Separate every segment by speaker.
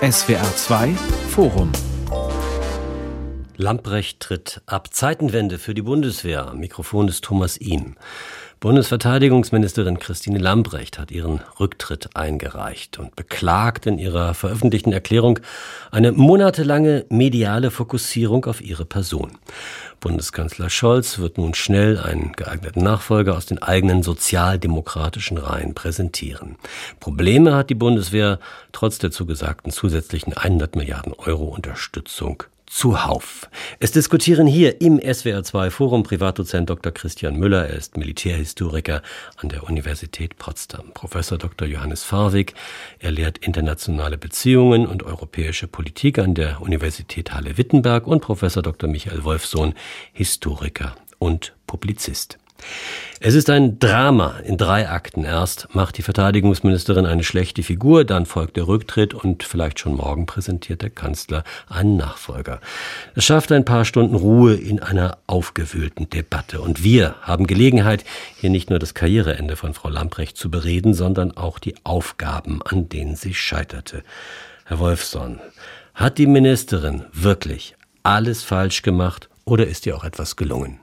Speaker 1: SWR 2 Forum
Speaker 2: Lamprecht tritt ab Zeitenwende für die Bundeswehr. Mikrofon ist Thomas Ihm. Bundesverteidigungsministerin Christine Lambrecht hat ihren Rücktritt eingereicht und beklagt in ihrer veröffentlichten Erklärung eine monatelange mediale Fokussierung auf ihre Person. Bundeskanzler Scholz wird nun schnell einen geeigneten Nachfolger aus den eigenen sozialdemokratischen Reihen präsentieren. Probleme hat die Bundeswehr trotz der zugesagten zusätzlichen 100 Milliarden Euro Unterstützung zuhauf. Es diskutieren hier im SWR2 Forum Privatdozent Dr. Christian Müller. Er ist Militärhistoriker an der Universität Potsdam. Professor Dr. Johannes Farwig. Er lehrt internationale Beziehungen und europäische Politik an der Universität Halle-Wittenberg und Professor Dr. Michael Wolfsohn, Historiker und Publizist. Es ist ein Drama in drei Akten. Erst macht die Verteidigungsministerin eine schlechte Figur, dann folgt der Rücktritt und vielleicht schon morgen präsentiert der Kanzler einen Nachfolger. Es schafft ein paar Stunden Ruhe in einer aufgewühlten Debatte. Und wir haben Gelegenheit, hier nicht nur das Karriereende von Frau Lamprecht zu bereden, sondern auch die Aufgaben, an denen sie scheiterte. Herr Wolfson, hat die Ministerin wirklich alles falsch gemacht oder ist ihr auch etwas gelungen?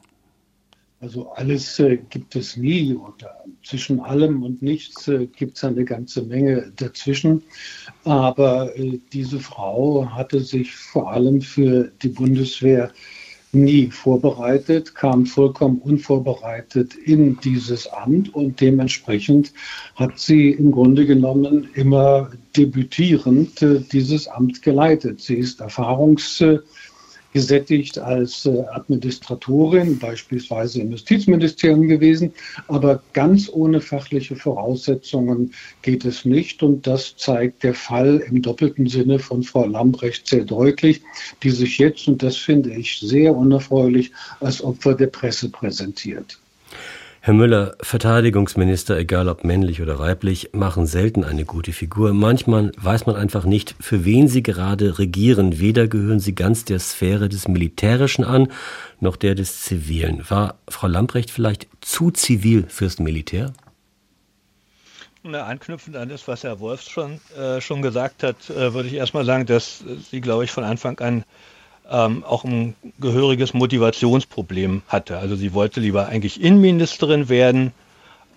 Speaker 3: Also alles äh, gibt es nie und zwischen allem und nichts äh, gibt es eine ganze Menge dazwischen. Aber äh, diese Frau hatte sich vor allem für die Bundeswehr nie vorbereitet, kam vollkommen unvorbereitet in dieses Amt und dementsprechend hat sie im Grunde genommen immer debütierend äh, dieses Amt geleitet. Sie ist erfahrungs gesättigt als äh, Administratorin, beispielsweise im Justizministerium gewesen. Aber ganz ohne fachliche Voraussetzungen geht es nicht. Und das zeigt der Fall im doppelten Sinne von Frau Lambrecht sehr deutlich, die sich jetzt, und das finde ich sehr unerfreulich, als Opfer der Presse präsentiert.
Speaker 2: Herr Müller, Verteidigungsminister, egal ob männlich oder weiblich, machen selten eine gute Figur. Manchmal weiß man einfach nicht, für wen sie gerade regieren. Weder gehören sie ganz der Sphäre des Militärischen an, noch der des Zivilen. War Frau Lamprecht vielleicht zu zivil fürs Militär?
Speaker 4: Na, anknüpfend an das, was Herr Wolfs schon, äh, schon gesagt hat, äh, würde ich erstmal sagen, dass sie, glaube ich, von Anfang an ähm, auch ein gehöriges Motivationsproblem hatte. Also sie wollte lieber eigentlich Innenministerin werden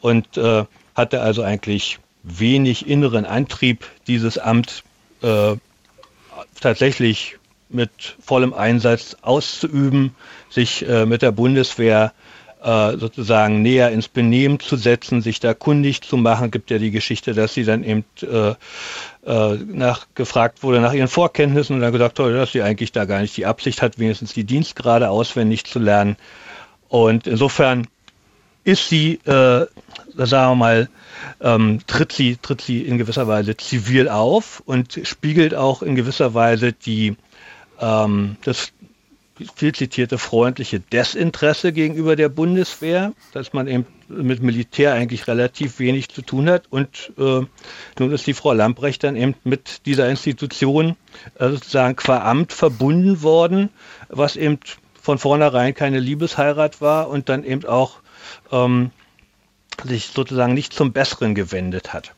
Speaker 4: und äh, hatte also eigentlich wenig inneren Antrieb, dieses Amt äh, tatsächlich mit vollem Einsatz auszuüben, sich äh, mit der Bundeswehr äh, sozusagen näher ins Benehmen zu setzen, sich da kundig zu machen. Gibt ja die Geschichte, dass sie dann eben äh, äh, nach, gefragt wurde nach ihren Vorkenntnissen und dann gesagt hat, dass sie eigentlich da gar nicht die Absicht hat, wenigstens die Dienstgrade auswendig zu lernen. Und insofern ist sie, äh, sagen wir mal, ähm, tritt, sie, tritt sie in gewisser Weise zivil auf und spiegelt auch in gewisser Weise die, ähm, das viel zitierte freundliche Desinteresse gegenüber der Bundeswehr, dass man eben mit Militär eigentlich relativ wenig zu tun hat. Und äh, nun ist die Frau Lamprecht dann eben mit dieser Institution äh, sozusagen qua Amt verbunden worden, was eben von vornherein keine Liebesheirat war und dann eben auch ähm, sich sozusagen nicht zum Besseren gewendet hat.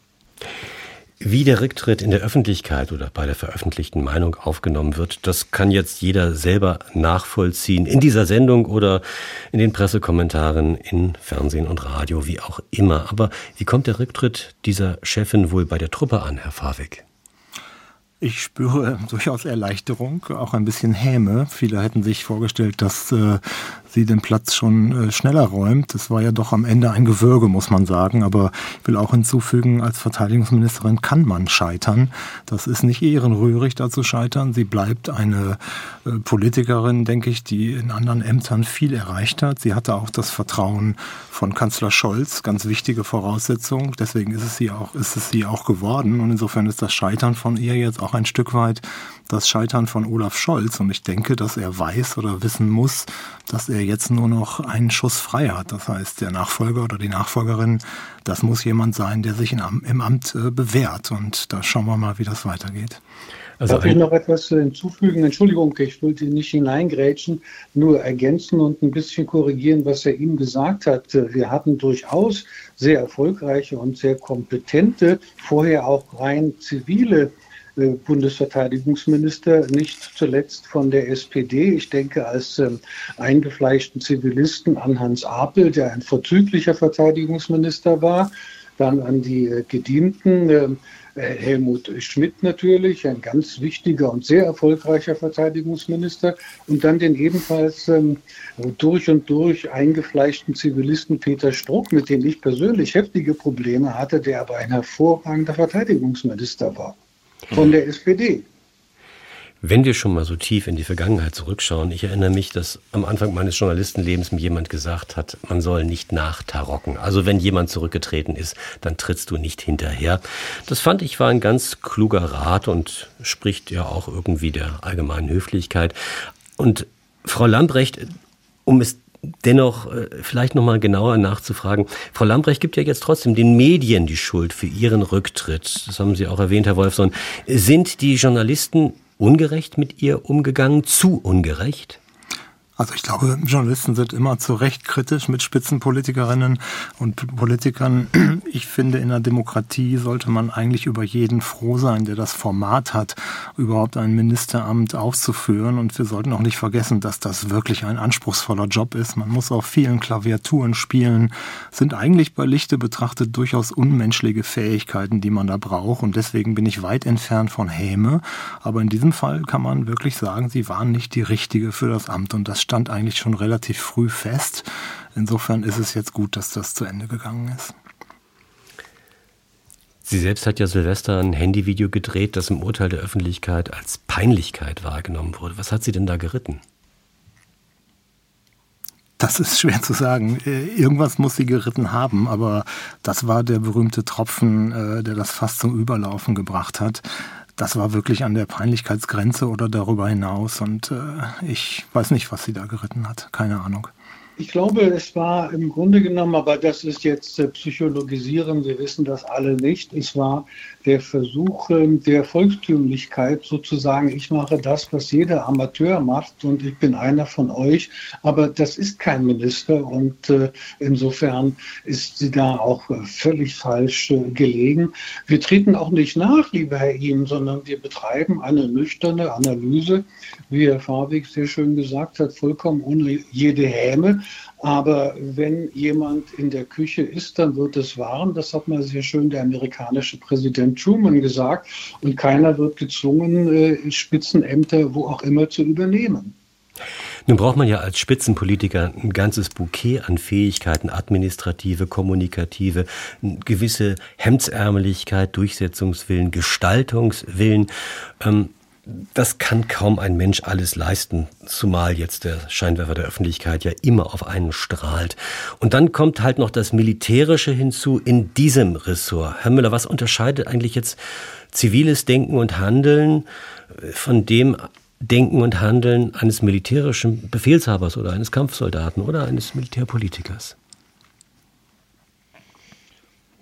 Speaker 2: Wie der Rücktritt in der Öffentlichkeit oder bei der veröffentlichten Meinung aufgenommen wird, das kann jetzt jeder selber nachvollziehen in dieser Sendung oder in den Pressekommentaren in Fernsehen und Radio, wie auch immer. Aber wie kommt der Rücktritt dieser Chefin wohl bei der Truppe an, Herr Favik?
Speaker 5: Ich spüre durchaus Erleichterung, auch ein bisschen Häme. Viele hätten sich vorgestellt, dass äh, sie den Platz schon äh, schneller räumt. Das war ja doch am Ende ein Gewürge, muss man sagen. Aber ich will auch hinzufügen, als Verteidigungsministerin kann man scheitern. Das ist nicht ehrenrührig, da zu scheitern. Sie bleibt eine äh, Politikerin, denke ich, die in anderen Ämtern viel erreicht hat. Sie hatte auch das Vertrauen von Kanzler Scholz, ganz wichtige Voraussetzung. Deswegen ist es sie auch, ist es sie auch geworden. Und insofern ist das Scheitern von ihr jetzt auch ein Stück weit das Scheitern von Olaf Scholz. Und ich denke, dass er weiß oder wissen muss, dass er jetzt nur noch einen Schuss frei hat. Das heißt, der Nachfolger oder die Nachfolgerin, das muss jemand sein, der sich im Amt äh, bewährt. Und da schauen wir mal, wie das weitergeht.
Speaker 3: Also Darf ich noch etwas hinzufügen? Entschuldigung, ich wollte nicht hineingrätschen, nur ergänzen und ein bisschen korrigieren, was er ihm gesagt hat. Wir hatten durchaus sehr erfolgreiche und sehr kompetente, vorher auch rein zivile äh, Bundesverteidigungsminister, nicht zuletzt von der SPD. Ich denke als ähm, eingefleischten Zivilisten an Hans Apel, der ein vorzüglicher Verteidigungsminister war, dann an die äh, Gedienten. Äh, Helmut Schmidt natürlich, ein ganz wichtiger und sehr erfolgreicher Verteidigungsminister, und dann den ebenfalls ähm, durch und durch eingefleischten Zivilisten Peter Struck, mit dem ich persönlich heftige Probleme hatte, der aber ein hervorragender Verteidigungsminister war von der SPD.
Speaker 2: Wenn wir schon mal so tief in die Vergangenheit zurückschauen, ich erinnere mich, dass am Anfang meines Journalistenlebens mir jemand gesagt hat, man soll nicht nachtarocken. Also wenn jemand zurückgetreten ist, dann trittst du nicht hinterher. Das fand ich war ein ganz kluger Rat und spricht ja auch irgendwie der allgemeinen Höflichkeit. Und Frau Lambrecht, um es dennoch äh, vielleicht noch mal genauer nachzufragen. Frau Lambrecht gibt ja jetzt trotzdem den Medien die Schuld für ihren Rücktritt. Das haben Sie auch erwähnt, Herr Wolfson. Sind die Journalisten ungerecht mit ihr umgegangen, zu ungerecht?
Speaker 5: Also ich glaube, Journalisten sind immer zu Recht kritisch mit Spitzenpolitikerinnen und Politikern. Ich finde, in der Demokratie sollte man eigentlich über jeden froh sein, der das Format hat, überhaupt ein Ministeramt aufzuführen. Und wir sollten auch nicht vergessen, dass das wirklich ein anspruchsvoller Job ist. Man muss auf vielen Klaviaturen spielen, sind eigentlich bei Lichte betrachtet durchaus unmenschliche Fähigkeiten, die man da braucht. Und deswegen bin ich weit entfernt von Häme. Aber in diesem Fall kann man wirklich sagen, sie waren nicht die richtige für das Amt. Und das stand eigentlich schon relativ früh fest. Insofern ist es jetzt gut, dass das zu Ende gegangen ist.
Speaker 2: Sie selbst hat ja Silvester ein Handyvideo gedreht, das im Urteil der Öffentlichkeit als Peinlichkeit wahrgenommen wurde. Was hat sie denn da geritten?
Speaker 5: Das ist schwer zu sagen. Äh, irgendwas muss sie geritten haben, aber das war der berühmte Tropfen, äh, der das fast zum Überlaufen gebracht hat das war wirklich an der Peinlichkeitsgrenze oder darüber hinaus. Und äh, ich weiß nicht, was sie da geritten hat. Keine Ahnung.
Speaker 3: Ich glaube, es war im Grunde genommen, aber das ist jetzt äh, psychologisieren, wir wissen das alle nicht, es war der Versuch ähm, der Volkstümlichkeit sozusagen, ich mache das, was jeder Amateur macht und ich bin einer von euch, aber das ist kein Minister und äh, insofern ist sie da auch äh, völlig falsch äh, gelegen. Wir treten auch nicht nach, lieber Herr Ihm, sondern wir betreiben eine nüchterne Analyse, wie Herr Farbig sehr schön gesagt hat, vollkommen ohne jede Häme. Aber wenn jemand in der Küche ist, dann wird es warm. Das hat mal sehr schön der amerikanische Präsident Truman gesagt. Und keiner wird gezwungen, äh, Spitzenämter wo auch immer zu übernehmen.
Speaker 2: Nun braucht man ja als Spitzenpolitiker ein ganzes Bouquet an Fähigkeiten, administrative, kommunikative, gewisse Hemdsärmeligkeit, Durchsetzungswillen, Gestaltungswillen. Ähm, das kann kaum ein Mensch alles leisten, zumal jetzt der Scheinwerfer der Öffentlichkeit ja immer auf einen strahlt. Und dann kommt halt noch das Militärische hinzu in diesem Ressort. Herr Müller, was unterscheidet eigentlich jetzt ziviles Denken und Handeln von dem Denken und Handeln eines militärischen Befehlshabers oder eines Kampfsoldaten oder eines Militärpolitikers?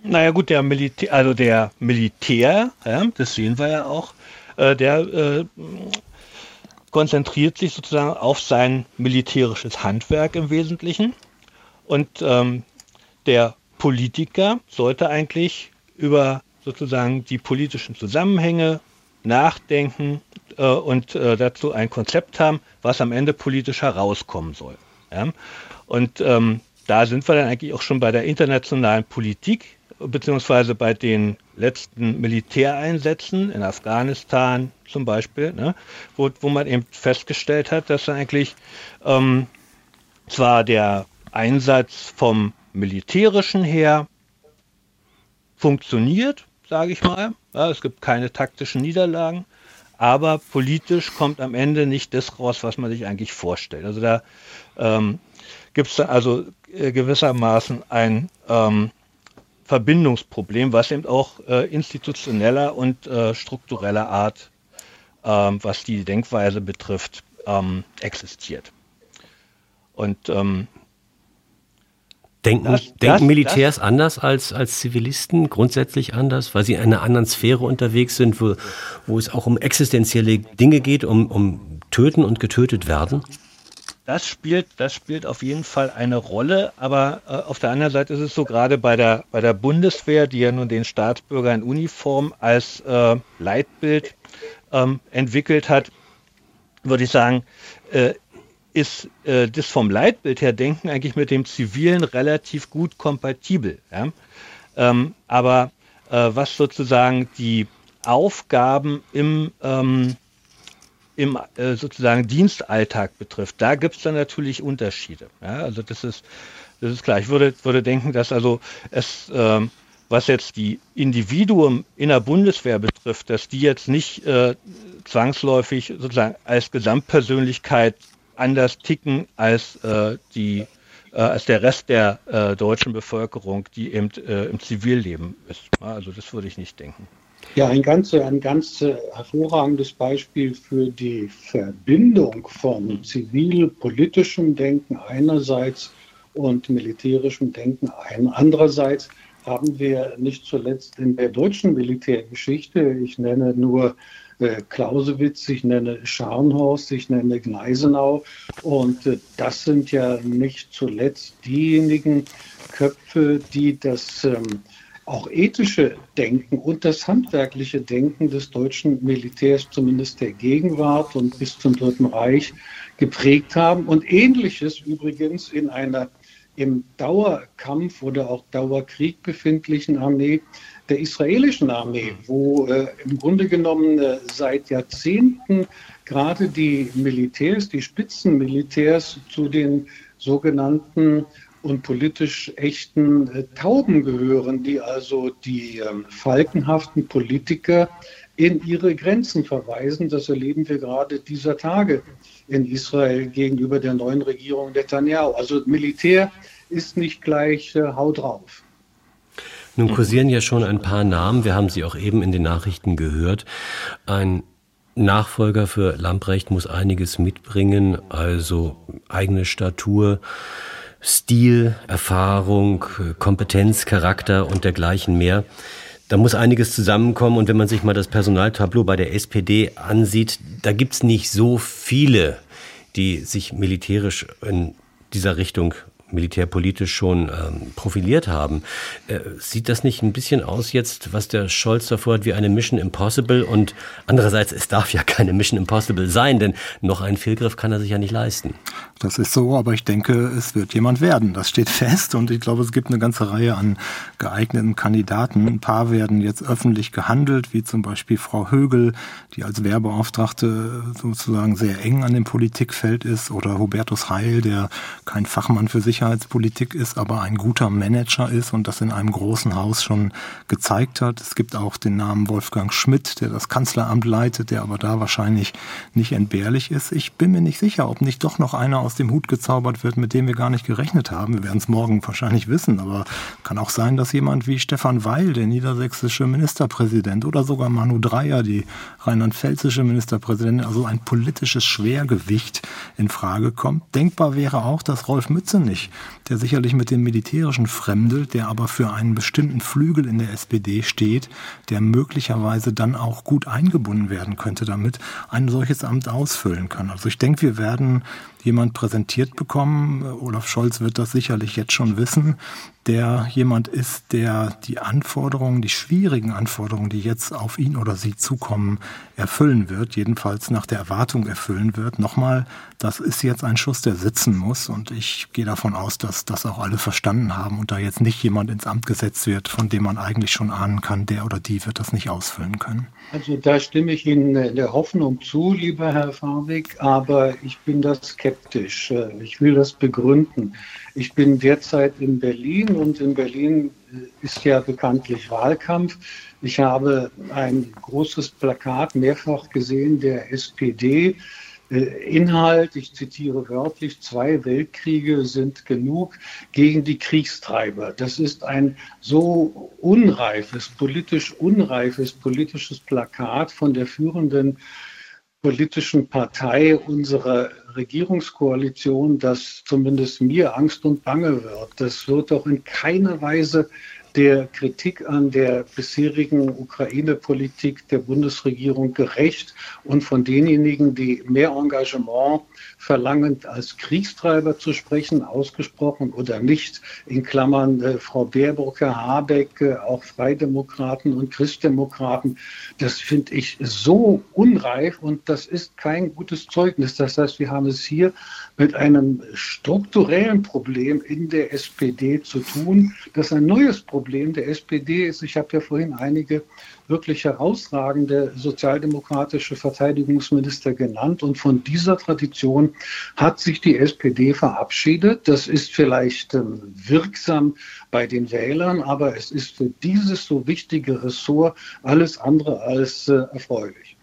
Speaker 4: Naja gut, der Militär, also der Militär, ja, das sehen wir ja auch, äh, der äh, konzentriert sich sozusagen auf sein militärisches Handwerk im Wesentlichen. Und ähm, der Politiker sollte eigentlich über sozusagen die politischen Zusammenhänge nachdenken äh, und äh, dazu ein Konzept haben, was am Ende politisch herauskommen soll. Ja? Und ähm, da sind wir dann eigentlich auch schon bei der internationalen Politik, beziehungsweise bei den letzten Militäreinsätzen in Afghanistan zum Beispiel, ne, wo, wo man eben festgestellt hat, dass eigentlich ähm, zwar der Einsatz vom militärischen her funktioniert, sage ich mal, ja, es gibt keine taktischen Niederlagen, aber politisch kommt am Ende nicht das raus, was man sich eigentlich vorstellt. Also da ähm, gibt es also äh, gewissermaßen ein ähm, Verbindungsproblem, was eben auch äh, institutioneller und äh, struktureller Art, ähm, was die Denkweise betrifft, ähm, existiert. Und ähm,
Speaker 2: Denken, das, denken das, Militärs das, anders als, als Zivilisten, grundsätzlich anders, weil sie in einer anderen Sphäre unterwegs sind, wo, wo es auch um existenzielle Dinge geht, um, um Töten und getötet werden?
Speaker 4: Das spielt, das spielt auf jeden Fall eine Rolle, aber äh, auf der anderen Seite ist es so gerade bei der, bei der Bundeswehr, die ja nun den Staatsbürger in Uniform als äh, Leitbild ähm, entwickelt hat, würde ich sagen, äh, ist äh, das vom Leitbild her Denken eigentlich mit dem Zivilen relativ gut kompatibel. Ja? Ähm, aber äh, was sozusagen die Aufgaben im, ähm, im äh, sozusagen Dienstalltag betrifft, da gibt es dann natürlich Unterschiede. Ja? Also das ist, das ist klar. Ich würde, würde denken, dass also es ähm, was jetzt die Individuen in der Bundeswehr betrifft, dass die jetzt nicht äh, zwangsläufig sozusagen als Gesamtpersönlichkeit anders ticken als äh, die äh, als der Rest der äh, deutschen Bevölkerung, die eben äh, im Zivilleben ist. Also das würde ich nicht denken.
Speaker 3: Ja, ein ganz, ein ganz hervorragendes Beispiel für die Verbindung von zivil-politischem Denken einerseits und militärischem Denken andererseits haben wir nicht zuletzt in der deutschen Militärgeschichte, ich nenne nur äh, Clausewitz, ich nenne Scharnhorst, ich nenne Gneisenau. Und äh, das sind ja nicht zuletzt diejenigen Köpfe, die das ähm, auch ethische Denken und das handwerkliche Denken des deutschen Militärs, zumindest der Gegenwart und bis zum Dritten Reich, geprägt haben. Und ähnliches übrigens in einer im Dauerkampf oder auch Dauerkrieg befindlichen Armee der israelischen Armee, wo äh, im Grunde genommen äh, seit Jahrzehnten gerade die Militärs, die Spitzenmilitärs zu den sogenannten und politisch echten äh, Tauben gehören, die also die ähm, falkenhaften Politiker in ihre Grenzen verweisen. Das erleben wir gerade dieser Tage in Israel gegenüber der neuen Regierung Netanyahu. Also Militär ist nicht gleich äh, Hau drauf.
Speaker 2: Nun kursieren ja schon ein paar Namen, wir haben sie auch eben in den Nachrichten gehört. Ein Nachfolger für Lamprecht muss einiges mitbringen, also eigene Statur, Stil, Erfahrung, Kompetenz, Charakter und dergleichen mehr. Da muss einiges zusammenkommen und wenn man sich mal das Personaltableau bei der SPD ansieht, da gibt's nicht so viele, die sich militärisch in dieser Richtung militärpolitisch schon ähm, profiliert haben. Äh, sieht das nicht ein bisschen aus jetzt, was der Scholz davor hat, wie eine Mission Impossible? Und andererseits, es darf ja keine Mission Impossible sein, denn noch einen Fehlgriff kann er sich ja nicht leisten.
Speaker 5: Das ist so, aber ich denke, es wird jemand werden. Das steht fest und ich glaube, es gibt eine ganze Reihe an geeigneten Kandidaten. Ein paar werden jetzt öffentlich gehandelt, wie zum Beispiel Frau Högel, die als Wehrbeauftragte sozusagen sehr eng an dem Politikfeld ist, oder Hubertus Heil, der kein Fachmann für sich Sicherheitspolitik ist, aber ein guter Manager ist und das in einem großen Haus schon gezeigt hat. Es gibt auch den Namen Wolfgang Schmidt, der das Kanzleramt leitet, der aber da wahrscheinlich nicht entbehrlich ist. Ich bin mir nicht sicher, ob nicht doch noch einer aus dem Hut gezaubert wird, mit dem wir gar nicht gerechnet haben. Wir werden es morgen wahrscheinlich wissen, aber kann auch sein, dass jemand wie Stefan Weil, der niedersächsische Ministerpräsident, oder sogar Manu Dreyer, die rheinland-pfälzische Ministerpräsidentin, also ein politisches Schwergewicht in Frage kommt. Denkbar wäre auch, dass Rolf Mützenich der sicherlich mit dem Militärischen fremdelt, der aber für einen bestimmten Flügel in der SPD steht, der möglicherweise dann auch gut eingebunden werden könnte, damit ein solches Amt ausfüllen kann. Also ich denke, wir werden jemand präsentiert bekommen, Olaf Scholz wird das sicherlich jetzt schon wissen, der jemand ist, der die Anforderungen, die schwierigen Anforderungen, die jetzt auf ihn oder sie zukommen, erfüllen wird, jedenfalls nach der Erwartung erfüllen wird. Nochmal, das ist jetzt ein Schuss, der sitzen muss und ich gehe davon aus, dass das auch alle verstanden haben und da jetzt nicht jemand ins Amt gesetzt wird, von dem man eigentlich schon ahnen kann, der oder die wird das nicht ausfüllen können.
Speaker 3: Also da stimme ich Ihnen der Hoffnung zu, lieber Herr Farbig, aber ich bin da skeptisch. Ich will das begründen. Ich bin derzeit in Berlin und in Berlin ist ja bekanntlich Wahlkampf. Ich habe ein großes Plakat mehrfach gesehen der SPD. Äh, Inhalt, ich zitiere wörtlich, zwei Weltkriege sind genug gegen die Kriegstreiber. Das ist ein so unreifes, politisch unreifes politisches Plakat von der führenden politischen Partei unserer Regierungskoalition, dass zumindest mir Angst und Bange wird. Das wird doch in keiner Weise der Kritik an der bisherigen Ukraine-Politik der Bundesregierung gerecht und von denjenigen, die mehr Engagement verlangen, als Kriegstreiber zu sprechen, ausgesprochen oder nicht, in Klammern äh, Frau Baerbock, Herr Habeck, äh, auch Freidemokraten und Christdemokraten, das finde ich so unreif und das ist kein gutes Zeugnis. Das heißt, wir haben es hier mit einem strukturellen Problem in der SPD zu tun, das ein neues Problem der SPD ist. Ich habe ja vorhin einige wirklich herausragende sozialdemokratische Verteidigungsminister genannt. Und von dieser Tradition hat sich die SPD verabschiedet. Das ist vielleicht ähm, wirksam bei den Wählern, aber es ist für dieses so wichtige Ressort alles andere als äh, erfreulich.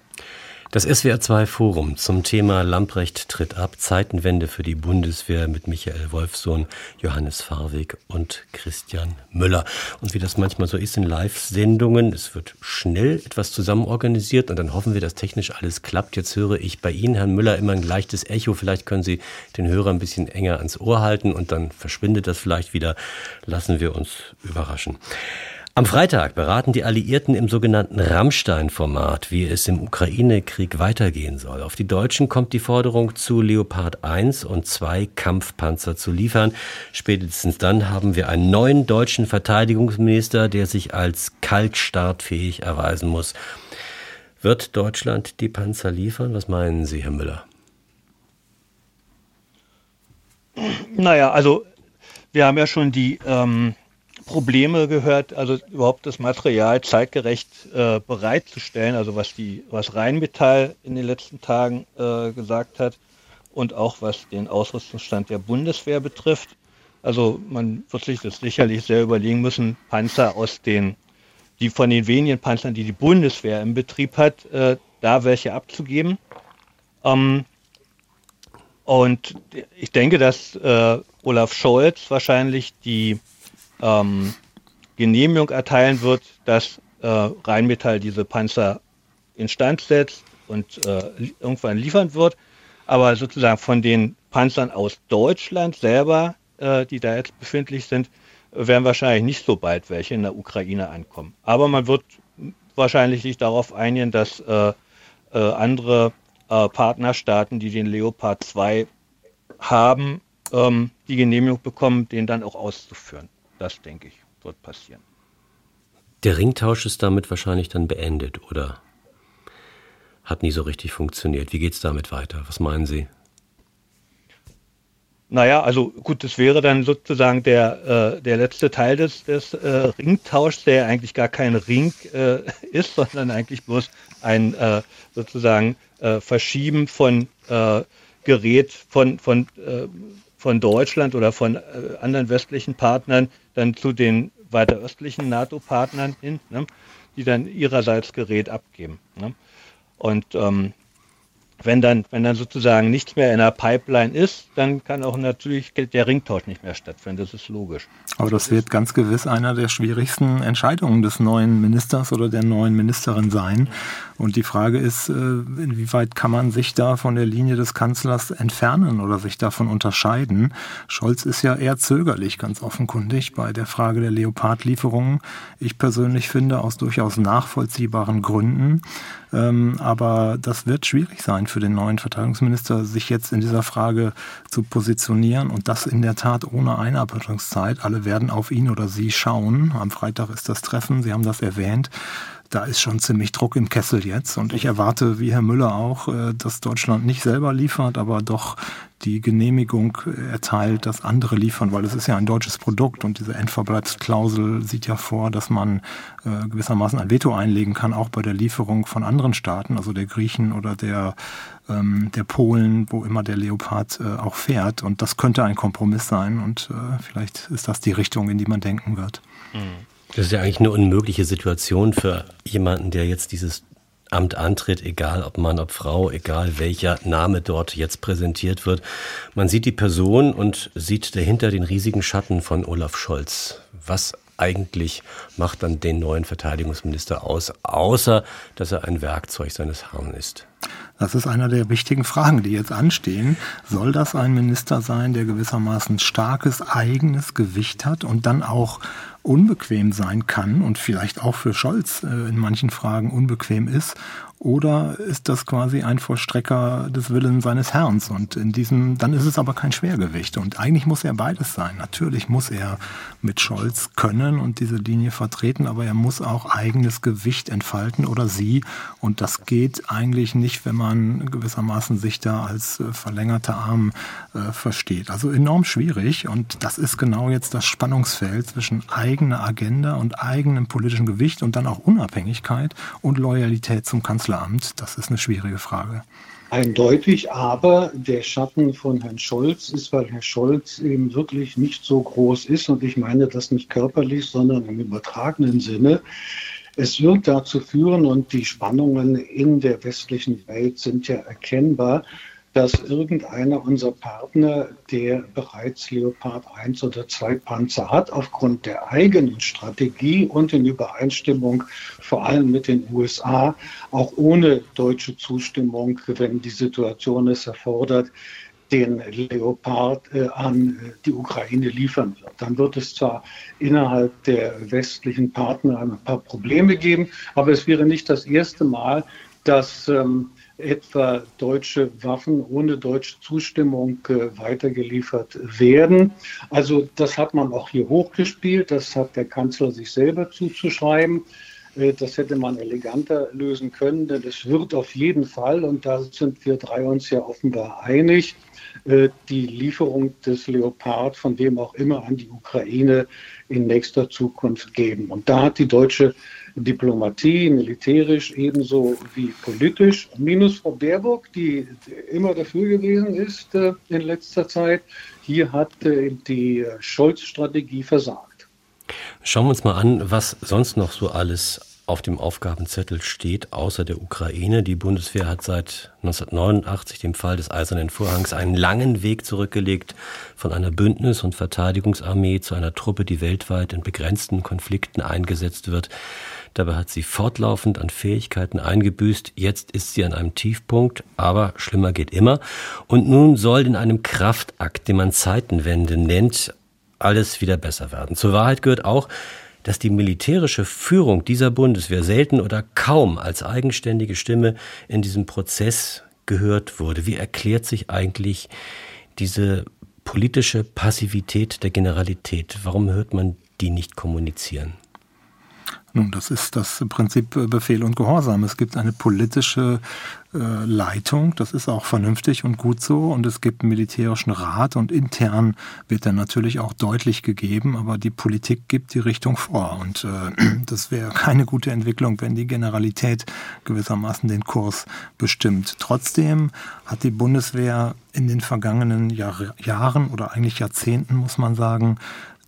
Speaker 2: Das SWR2 Forum zum Thema Lamprecht tritt ab, Zeitenwende für die Bundeswehr mit Michael Wolfsohn, Johannes Farwig und Christian Müller. Und wie das manchmal so ist in Live-Sendungen, es wird schnell etwas zusammen organisiert und dann hoffen wir, dass technisch alles klappt. Jetzt höre ich bei Ihnen, Herrn Müller, immer ein leichtes Echo. Vielleicht können Sie den Hörer ein bisschen enger ans Ohr halten und dann verschwindet das vielleicht wieder. Lassen wir uns überraschen. Am Freitag beraten die Alliierten im sogenannten Rammstein-Format, wie es im Ukraine-Krieg weitergehen soll. Auf die Deutschen kommt die Forderung zu, Leopard 1 und 2 Kampfpanzer zu liefern. Spätestens dann haben wir einen neuen deutschen Verteidigungsminister, der sich als kaltstartfähig erweisen muss. Wird Deutschland die Panzer liefern? Was meinen Sie, Herr Müller?
Speaker 4: Naja, also wir haben ja schon die ähm, Probleme gehört, also überhaupt das Material zeitgerecht äh, bereitzustellen, also was die, was Rheinmetall in den letzten Tagen äh, gesagt hat und auch was den Ausrüstungsstand der Bundeswehr betrifft. Also man wird sich das sicherlich sehr überlegen müssen, Panzer aus den, die von den wenigen Panzern, die die Bundeswehr im Betrieb hat, äh, da welche abzugeben. Ähm, und ich denke, dass äh, Olaf Scholz wahrscheinlich die ähm, Genehmigung erteilen wird, dass äh, Rheinmetall diese Panzer instand setzt und äh, irgendwann liefern wird. Aber sozusagen von den Panzern aus Deutschland selber, äh, die da jetzt befindlich sind, werden wahrscheinlich nicht so bald welche in der Ukraine ankommen. Aber man wird wahrscheinlich sich darauf einigen, dass äh, äh, andere äh, Partnerstaaten, die den Leopard 2 haben, ähm, die Genehmigung bekommen, den dann auch auszuführen. Das, denke ich, wird passieren.
Speaker 2: Der Ringtausch ist damit wahrscheinlich dann beendet, oder? Hat nie so richtig funktioniert. Wie geht es damit weiter? Was meinen Sie?
Speaker 4: Naja, also gut, das wäre dann sozusagen der, äh, der letzte Teil des, des äh, Ringtauschs, der eigentlich gar kein Ring äh, ist, sondern eigentlich bloß ein äh, sozusagen äh, Verschieben von äh, Gerät von, von von Deutschland oder von äh, anderen westlichen Partnern dann zu den weiter östlichen NATO-Partnern hin, ne, die dann ihrerseits Gerät abgeben. Ne. Und ähm, wenn dann, wenn dann sozusagen nichts mehr in der Pipeline ist, dann kann auch natürlich der Ringtausch nicht mehr stattfinden. Das ist logisch.
Speaker 5: Aber das wird ganz gewiss einer der schwierigsten Entscheidungen des neuen Ministers oder der neuen Ministerin sein. Und die Frage ist, äh, inwieweit kann man sich da von der Linie des Kanzlers entfernen oder sich davon unterscheiden? Scholz ist ja eher zögerlich, ganz offenkundig, bei der Frage der Leopardlieferungen. Ich persönlich finde aus durchaus nachvollziehbaren Gründen. Ähm, aber das wird schwierig sein für den neuen Verteidigungsminister, sich jetzt in dieser Frage zu positionieren und das in der Tat ohne Einarbeitungszeit. Alle werden auf ihn oder sie schauen. Am Freitag ist das Treffen, Sie haben das erwähnt da ist schon ziemlich Druck im Kessel jetzt. Und ich erwarte, wie Herr Müller auch, äh, dass Deutschland nicht selber liefert, aber doch die Genehmigung erteilt, dass andere liefern, weil es ist ja ein deutsches Produkt und diese Endverbleibsklausel sieht ja vor, dass man äh, gewissermaßen ein Veto einlegen kann, auch bei der Lieferung von anderen Staaten, also der Griechen oder der, ähm, der Polen, wo immer der Leopard äh, auch fährt. Und das könnte ein Kompromiss sein und äh, vielleicht ist das die Richtung, in die man denken wird.
Speaker 2: Mhm. Das ist ja eigentlich eine unmögliche Situation für jemanden, der jetzt dieses Amt antritt, egal ob Mann, ob Frau, egal welcher Name dort jetzt präsentiert wird. Man sieht die Person und sieht dahinter den riesigen Schatten von Olaf Scholz. Was eigentlich macht dann den neuen Verteidigungsminister aus, außer dass er ein Werkzeug seines Herrn ist?
Speaker 5: Das ist einer der wichtigen Fragen, die jetzt anstehen. Soll das ein Minister sein, der gewissermaßen starkes eigenes Gewicht hat und dann auch unbequem sein kann und vielleicht auch für Scholz äh, in manchen Fragen unbequem ist oder ist das quasi ein Vollstrecker des Willens seines Herrn? Und in diesem, dann ist es aber kein Schwergewicht. Und eigentlich muss er beides sein. Natürlich muss er mit Scholz können und diese Linie vertreten, aber er muss auch eigenes Gewicht entfalten oder sie. Und das geht eigentlich nicht, wenn man gewissermaßen sich da als äh, verlängerter Arm äh, versteht. Also enorm schwierig. Und das ist genau jetzt das Spannungsfeld zwischen eigener Agenda und eigenem politischen Gewicht und dann auch Unabhängigkeit und Loyalität zum Kanzler. Kanzleramt? Das ist eine schwierige Frage.
Speaker 3: Eindeutig, aber der Schatten von Herrn Scholz ist, weil Herr Scholz eben wirklich nicht so groß ist, und ich meine das nicht körperlich, sondern im übertragenen Sinne. Es wird dazu führen, und die Spannungen in der westlichen Welt sind ja erkennbar, dass irgendeiner unserer Partner, der bereits Leopard 1 oder 2 Panzer hat, aufgrund der eigenen Strategie und in Übereinstimmung vor allem mit den USA, auch ohne deutsche Zustimmung, wenn die Situation es erfordert, den Leopard äh, an äh, die Ukraine liefern wird. Dann wird es zwar innerhalb der westlichen Partner ein paar Probleme geben, aber es wäre nicht das erste Mal, dass ähm, etwa deutsche Waffen ohne deutsche Zustimmung äh, weitergeliefert werden. Also das hat man auch hier hochgespielt, das hat der Kanzler sich selber zuzuschreiben. Äh, das hätte man eleganter lösen können, denn es wird auf jeden Fall, und da sind wir drei uns ja offenbar einig, äh, die Lieferung des Leopard von wem auch immer an die Ukraine in nächster Zukunft geben. Und da hat die deutsche Diplomatie, militärisch ebenso wie politisch. Minus Frau Baerbock, die immer dafür gewesen ist äh, in letzter Zeit. Hier hat äh, die Scholz-Strategie versagt.
Speaker 2: Schauen wir uns mal an, was sonst noch so alles auf dem Aufgabenzettel steht, außer der Ukraine. Die Bundeswehr hat seit 1989, dem Fall des Eisernen Vorhangs, einen langen Weg zurückgelegt von einer Bündnis- und Verteidigungsarmee zu einer Truppe, die weltweit in begrenzten Konflikten eingesetzt wird. Dabei hat sie fortlaufend an Fähigkeiten eingebüßt. Jetzt ist sie an einem Tiefpunkt, aber schlimmer geht immer. Und nun soll in einem Kraftakt, den man Zeitenwende nennt, alles wieder besser werden. Zur Wahrheit gehört auch, dass die militärische Führung dieser Bundeswehr selten oder kaum als eigenständige Stimme in diesem Prozess gehört wurde. Wie erklärt sich eigentlich diese politische Passivität der Generalität? Warum hört man die nicht kommunizieren?
Speaker 5: Nun, das ist das Prinzip äh, Befehl und Gehorsam. Es gibt eine politische äh, Leitung, das ist auch vernünftig und gut so, und es gibt einen militärischen Rat und intern wird er natürlich auch deutlich gegeben, aber die Politik gibt die Richtung vor und äh, das wäre keine gute Entwicklung, wenn die Generalität gewissermaßen den Kurs bestimmt. Trotzdem hat die Bundeswehr in den vergangenen Jahr Jahren oder eigentlich Jahrzehnten, muss man sagen,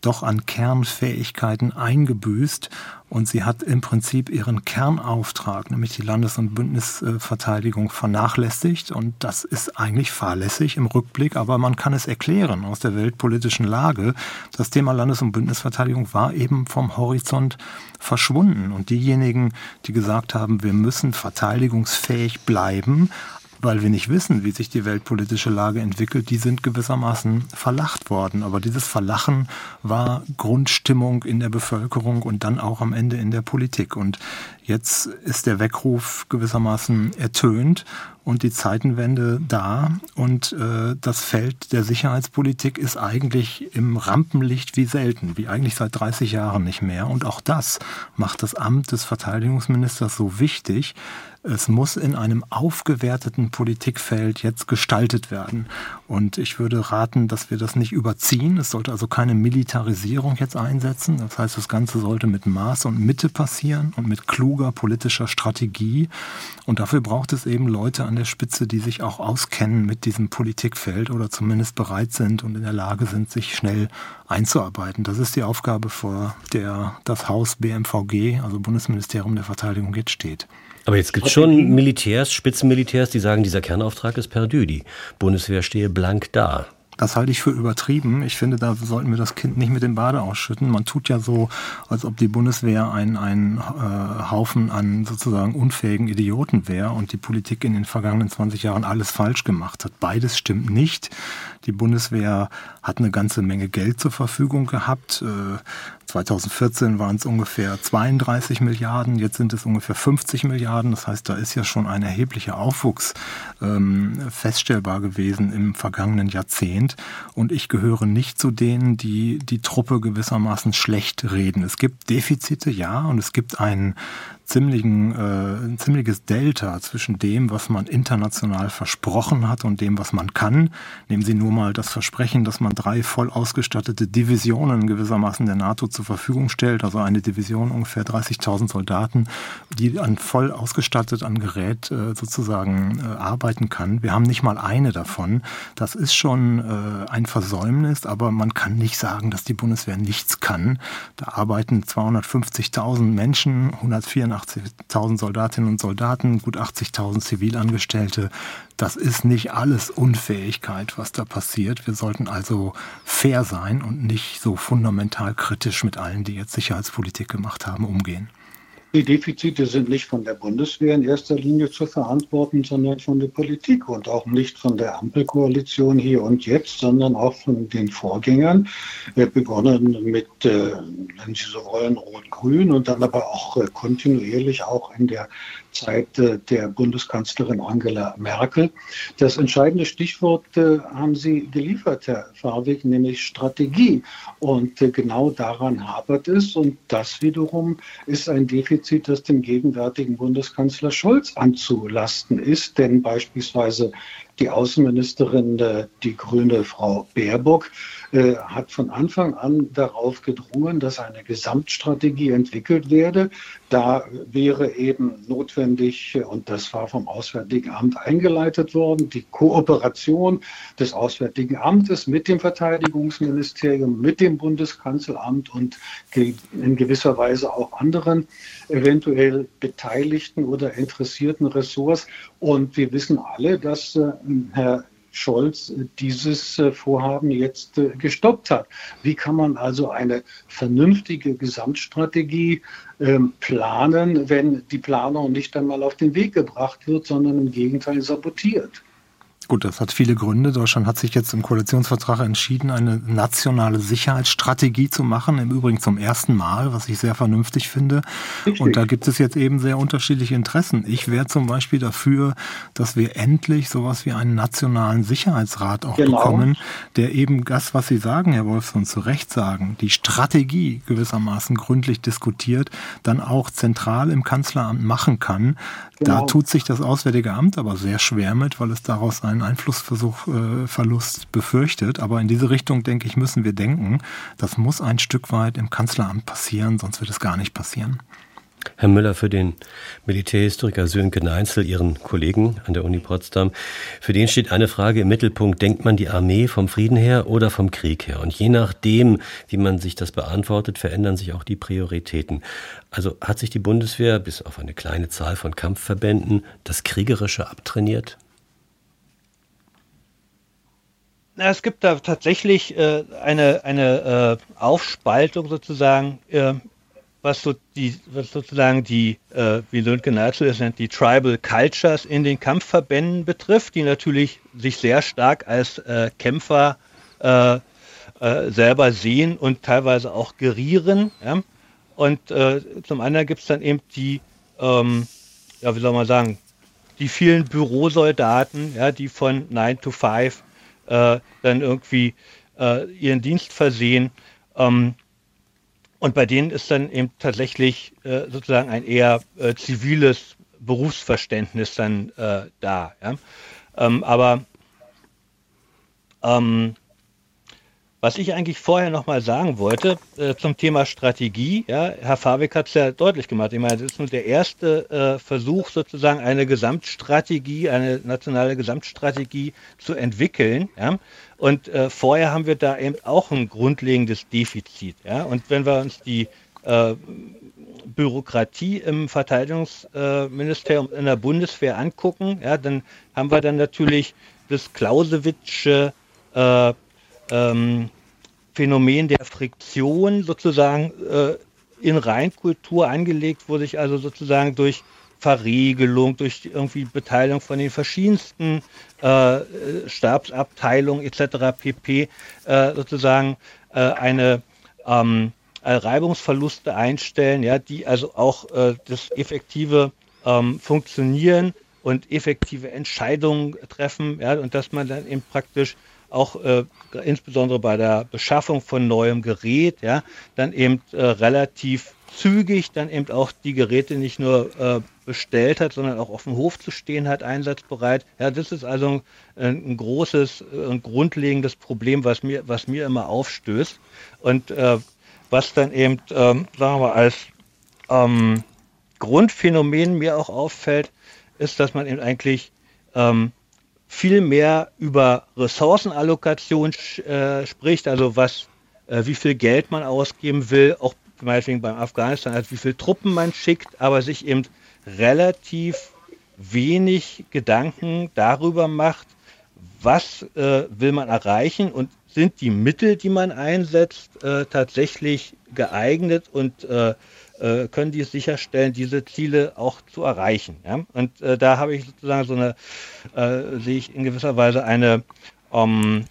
Speaker 5: doch an Kernfähigkeiten eingebüßt. Und sie hat im Prinzip ihren Kernauftrag, nämlich die Landes- und Bündnisverteidigung, vernachlässigt. Und das ist eigentlich fahrlässig im Rückblick, aber man kann es erklären aus der weltpolitischen Lage. Das Thema Landes- und Bündnisverteidigung war eben vom Horizont verschwunden. Und diejenigen, die gesagt haben, wir müssen verteidigungsfähig bleiben, weil wir nicht wissen, wie sich die weltpolitische Lage entwickelt, die sind gewissermaßen verlacht worden. Aber dieses Verlachen war Grundstimmung in der Bevölkerung und dann auch am Ende in der Politik. Und jetzt ist der Weckruf gewissermaßen ertönt und die Zeitenwende da und äh, das Feld der Sicherheitspolitik ist eigentlich im Rampenlicht wie selten, wie eigentlich seit 30 Jahren nicht mehr. Und auch das macht das Amt des Verteidigungsministers so wichtig, es muss in einem aufgewerteten Politikfeld jetzt gestaltet werden. Und ich würde raten, dass wir das nicht überziehen. Es sollte also keine Militarisierung jetzt einsetzen. Das heißt, das Ganze sollte mit Maß und Mitte passieren und mit kluger politischer Strategie. Und dafür braucht es eben Leute an der Spitze, die sich auch auskennen mit diesem Politikfeld oder zumindest bereit sind und in der Lage sind, sich schnell einzuarbeiten. Das ist die Aufgabe, vor der das Haus BMVG, also Bundesministerium der Verteidigung, jetzt steht.
Speaker 2: Aber jetzt gibt es schon Militärs, Spitzenmilitärs, die sagen, dieser Kernauftrag ist perdu. Die Bundeswehr stehe blank da.
Speaker 5: Das halte ich für übertrieben. Ich finde, da sollten wir das Kind nicht mit dem Bade ausschütten. Man tut ja so, als ob die Bundeswehr ein, ein äh, Haufen an sozusagen unfähigen Idioten wäre und die Politik in den vergangenen 20 Jahren alles falsch gemacht hat. Beides stimmt nicht. Die Bundeswehr hat eine ganze Menge Geld zur Verfügung gehabt. 2014 waren es ungefähr 32 Milliarden, jetzt sind es ungefähr 50 Milliarden. Das heißt, da ist ja schon ein erheblicher Aufwuchs ähm, feststellbar gewesen im vergangenen Jahrzehnt. Und ich gehöre nicht zu denen, die die Truppe gewissermaßen schlecht reden. Es gibt Defizite, ja, und es gibt einen ziemlichen, äh, ein ziemliches Delta zwischen dem, was man international versprochen hat und dem, was man kann. Nehmen Sie nur mal das Versprechen, dass man drei voll ausgestattete Divisionen gewissermaßen der NATO zur Verfügung stellt, also eine Division ungefähr 30.000 Soldaten, die an voll ausgestattet an Gerät äh, sozusagen äh, arbeiten kann. Wir haben nicht mal eine davon. Das ist schon äh, ein Versäumnis, aber man kann nicht sagen, dass die Bundeswehr nichts kann. Da arbeiten 250.000 Menschen, 184 82.000 Soldatinnen und Soldaten, gut 80.000 Zivilangestellte. Das ist nicht alles Unfähigkeit, was da passiert. Wir sollten also fair sein und nicht so fundamental kritisch mit allen, die jetzt Sicherheitspolitik gemacht haben, umgehen.
Speaker 3: Die Defizite sind nicht von der Bundeswehr in erster Linie zu verantworten, sondern von der Politik und auch nicht von der Ampelkoalition hier und jetzt, sondern auch von den Vorgängern, begonnen mit, äh, wenn Sie so wollen, Rot-Grün und dann aber auch äh, kontinuierlich auch in der Zeit äh, der Bundeskanzlerin Angela Merkel. Das entscheidende Stichwort äh, haben Sie geliefert, Herr Farbig, nämlich Strategie. Und äh, genau daran hapert es. Und das wiederum ist ein Defizit, das dem gegenwärtigen Bundeskanzler Scholz anzulasten ist. Denn beispielsweise die Außenministerin, die grüne Frau Baerbock, äh, hat von Anfang an darauf gedrungen, dass eine Gesamtstrategie entwickelt werde. Da wäre eben notwendig, und das war vom Auswärtigen Amt eingeleitet worden, die Kooperation des Auswärtigen Amtes mit dem Verteidigungsministerium, mit dem Bundeskanzleramt und in gewisser Weise auch anderen eventuell beteiligten oder interessierten Ressorts. Und wir wissen alle, dass äh, Herr Scholz dieses äh, Vorhaben jetzt äh, gestoppt hat. Wie kann man also eine vernünftige Gesamtstrategie ähm, planen, wenn die Planung nicht einmal auf den Weg gebracht wird, sondern im Gegenteil sabotiert?
Speaker 5: Gut, das hat viele Gründe. Deutschland hat sich jetzt im Koalitionsvertrag entschieden, eine nationale Sicherheitsstrategie zu machen. Im Übrigen zum ersten Mal, was ich sehr vernünftig finde. Richtig. Und da gibt es jetzt eben sehr unterschiedliche Interessen. Ich wäre zum Beispiel dafür, dass wir endlich sowas wie einen nationalen Sicherheitsrat auch genau. bekommen, der eben das, was Sie sagen, Herr Wolfson, zu Recht sagen, die Strategie gewissermaßen gründlich diskutiert, dann auch zentral im Kanzleramt machen kann. Genau. Da tut sich das Auswärtige Amt aber sehr schwer mit, weil es daraus ein einen Einflussverlust äh, befürchtet. Aber in diese Richtung, denke ich, müssen wir denken. Das muss ein Stück weit im Kanzleramt passieren, sonst wird es gar nicht passieren.
Speaker 2: Herr Müller, für den Militärhistoriker Sönke Neinzel, Ihren Kollegen an der Uni Potsdam, für den steht eine Frage im Mittelpunkt. Denkt man die Armee vom Frieden her oder vom Krieg her? Und je nachdem, wie man sich das beantwortet, verändern sich auch die Prioritäten. Also hat sich die Bundeswehr bis auf eine kleine Zahl von Kampfverbänden das Kriegerische abtrainiert?
Speaker 4: Na, es gibt da tatsächlich äh, eine, eine äh, Aufspaltung sozusagen, äh, was, so die, was sozusagen die, äh, wie Lundke Nazu es nennt, die Tribal Cultures in den Kampfverbänden betrifft, die natürlich sich sehr stark als äh, Kämpfer äh, selber sehen und teilweise auch gerieren. Ja? Und zum anderen gibt es dann eben die, ähm, ja, wie soll man sagen, die vielen Bürosoldaten, ja, die von 9 to 5 äh, dann irgendwie äh, ihren Dienst versehen. Ähm, und bei denen ist dann eben tatsächlich äh, sozusagen ein eher äh, ziviles Berufsverständnis dann äh, da. Ja? Ähm, aber ähm, was ich eigentlich vorher noch mal sagen wollte äh, zum Thema Strategie, ja, Herr Fabik hat es ja deutlich gemacht. Ich meine, das ist nur der erste äh, Versuch, sozusagen eine Gesamtstrategie, eine nationale Gesamtstrategie zu entwickeln. Ja. Und äh, vorher haben wir da eben auch ein grundlegendes Defizit. Ja. Und wenn wir uns die äh, Bürokratie im Verteidigungsministerium in der Bundeswehr angucken, ja, dann haben wir dann natürlich das Clausewitsche äh, ähm, Phänomen der Friktion sozusagen äh, in Reinkultur angelegt, wo sich also sozusagen durch Verriegelung, durch irgendwie Beteiligung von den verschiedensten äh, Stabsabteilungen etc. pp. Äh, sozusagen äh, eine ähm, Reibungsverluste einstellen, ja, die also auch äh, das effektive ähm, Funktionieren und effektive Entscheidungen treffen, ja, und dass man dann eben praktisch auch äh, insbesondere bei der Beschaffung von neuem Gerät, ja, dann eben äh, relativ zügig dann eben auch die Geräte nicht nur äh, bestellt hat, sondern auch auf dem Hof zu stehen hat, einsatzbereit. Ja, das ist also ein, ein großes, ein grundlegendes Problem, was mir, was mir immer aufstößt und äh, was dann eben, ähm, sagen wir als ähm, Grundphänomen mir auch auffällt, ist, dass man eben eigentlich ähm, viel mehr über Ressourcenallokation äh, spricht, also was, äh, wie viel Geld man ausgeben will, auch meinetwegen beim Afghanistan, also wie viele Truppen man schickt, aber sich eben relativ wenig Gedanken darüber macht, was äh, will man erreichen und sind die Mittel, die man einsetzt, äh, tatsächlich geeignet und äh, können die es sicherstellen, diese Ziele auch zu erreichen. Ja? Und äh, da habe ich sozusagen so eine, äh, sehe ich in gewisser Weise eine, ähm,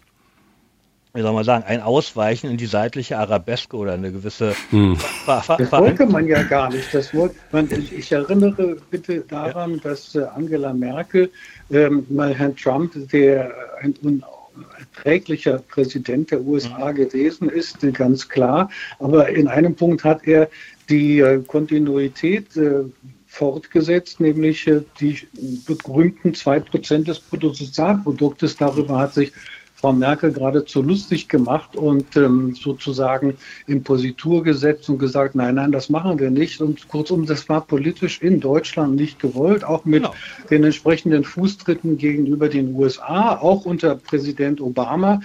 Speaker 4: wie soll man sagen, ein Ausweichen in die seitliche Arabeske oder eine gewisse. Hm.
Speaker 3: das wollte man ja gar nicht. Das wollte man, ich, ich erinnere bitte daran, ja. dass äh, Angela Merkel ähm, mal Herrn Trump, der ein unerträglicher Präsident der USA mhm. gewesen ist, ganz klar. Aber in einem Punkt hat er die äh, Kontinuität äh, fortgesetzt, nämlich äh, die berühmten 2% des Bruttosozialproduktes. Darüber hat sich Frau Merkel geradezu lustig gemacht und ähm, sozusagen in Positur gesetzt und gesagt, nein, nein, das machen wir nicht. Und kurzum, das war politisch in Deutschland nicht gewollt, auch mit genau. den entsprechenden Fußtritten gegenüber den USA, auch unter Präsident Obama.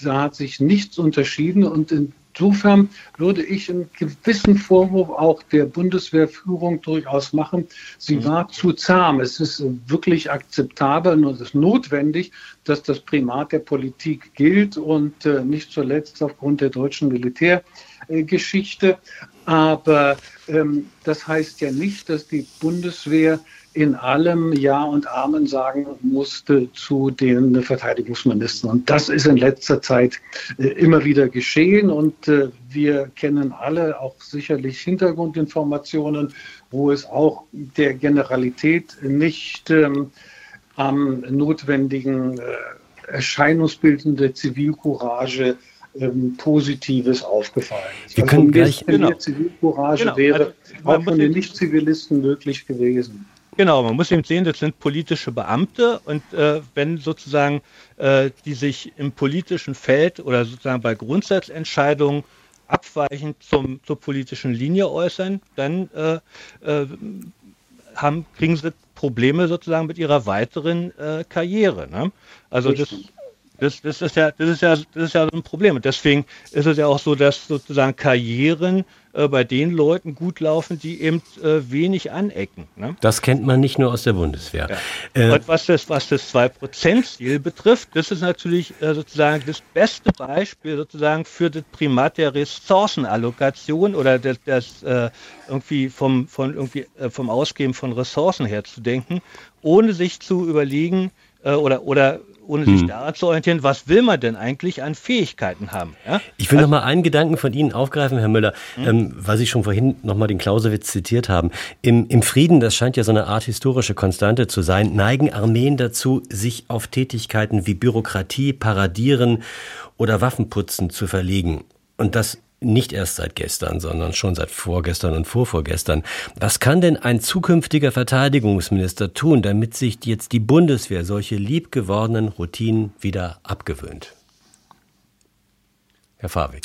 Speaker 3: Da hat sich nichts unterschieden und in Insofern würde ich einen gewissen Vorwurf auch der Bundeswehrführung durchaus machen. Sie mhm. war zu zahm. Es ist wirklich akzeptabel und es ist notwendig, dass das Primat der Politik gilt und äh, nicht zuletzt aufgrund der deutschen Militärgeschichte. Aber ähm, das heißt ja nicht, dass die Bundeswehr in allem Ja und Amen sagen musste zu den Verteidigungsministern. Und das ist in letzter Zeit äh, immer wieder geschehen. Und äh, wir kennen alle auch sicherlich Hintergrundinformationen, wo es auch der Generalität nicht ähm, am notwendigen äh, Erscheinungsbild der Zivilcourage ähm, Positives aufgefallen ist.
Speaker 2: Wir also können gleich,
Speaker 3: genau. Zivilcourage genau. wäre also, auch von den Nicht-Zivilisten möglich gewesen.
Speaker 4: Genau, man muss eben sehen, das sind politische Beamte und äh, wenn sozusagen äh, die sich im politischen Feld oder sozusagen bei Grundsatzentscheidungen abweichend zum, zur politischen Linie äußern, dann äh, äh haben, kriegen sie Probleme sozusagen mit ihrer weiteren äh, Karriere. Ne? Also das, das, das, ist ja, das, ist ja, das ist ja ein Problem. Und deswegen ist es ja auch so, dass sozusagen Karrieren äh, bei den Leuten gut laufen, die eben äh, wenig anecken.
Speaker 2: Ne? Das kennt man nicht nur aus der Bundeswehr.
Speaker 4: Ja. Äh, Und was das, was das 2%-Ziel betrifft, das ist natürlich äh, sozusagen das beste Beispiel sozusagen für das Primat der Ressourcenallokation oder das, das äh, irgendwie vom, von irgendwie, äh, vom Ausgeben von Ressourcen her zu denken, ohne sich zu überlegen, oder, oder ohne sich hm. daran zu orientieren, was will man denn eigentlich an Fähigkeiten haben? Ja?
Speaker 2: Ich will also, noch mal einen Gedanken von Ihnen aufgreifen, Herr Müller, hm? ähm, weil Sie schon vorhin noch mal den Clausewitz zitiert haben. Im, Im Frieden, das scheint ja so eine Art historische Konstante zu sein, neigen Armeen dazu, sich auf Tätigkeiten wie Bürokratie, Paradieren oder Waffenputzen zu verlegen. Und das nicht erst seit gestern, sondern schon seit vorgestern und vorvorgestern. Was kann denn ein zukünftiger Verteidigungsminister tun, damit sich jetzt die Bundeswehr solche liebgewordenen Routinen wieder abgewöhnt? Herr Fawig.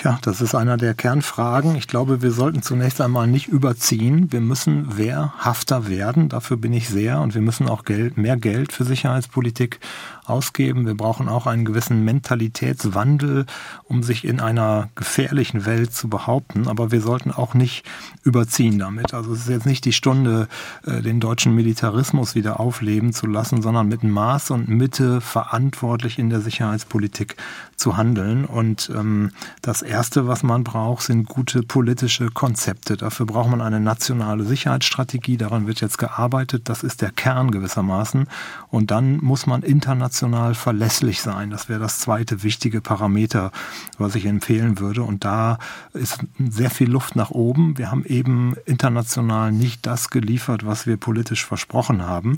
Speaker 5: Ja, das ist einer der Kernfragen. Ich glaube, wir sollten zunächst einmal nicht überziehen. Wir müssen wehrhafter werden. Dafür bin ich sehr. Und wir müssen auch Geld, mehr Geld für Sicherheitspolitik ausgeben. Wir brauchen auch einen gewissen Mentalitätswandel, um sich in einer gefährlichen Welt zu behaupten. Aber wir sollten auch nicht überziehen damit. Also es ist jetzt nicht die Stunde, äh, den deutschen Militarismus wieder aufleben zu lassen, sondern mit Maß und Mitte verantwortlich in der Sicherheitspolitik zu handeln. Und ähm, das Erste, was man braucht, sind gute politische Konzepte. Dafür braucht man eine nationale Sicherheitsstrategie. Daran wird jetzt gearbeitet. Das ist der Kern gewissermaßen. Und dann muss man international verlässlich sein. Das wäre das zweite wichtige Parameter, was ich empfehlen würde. Und da ist sehr viel Luft nach oben. Wir haben eben international nicht das geliefert, was wir politisch versprochen haben.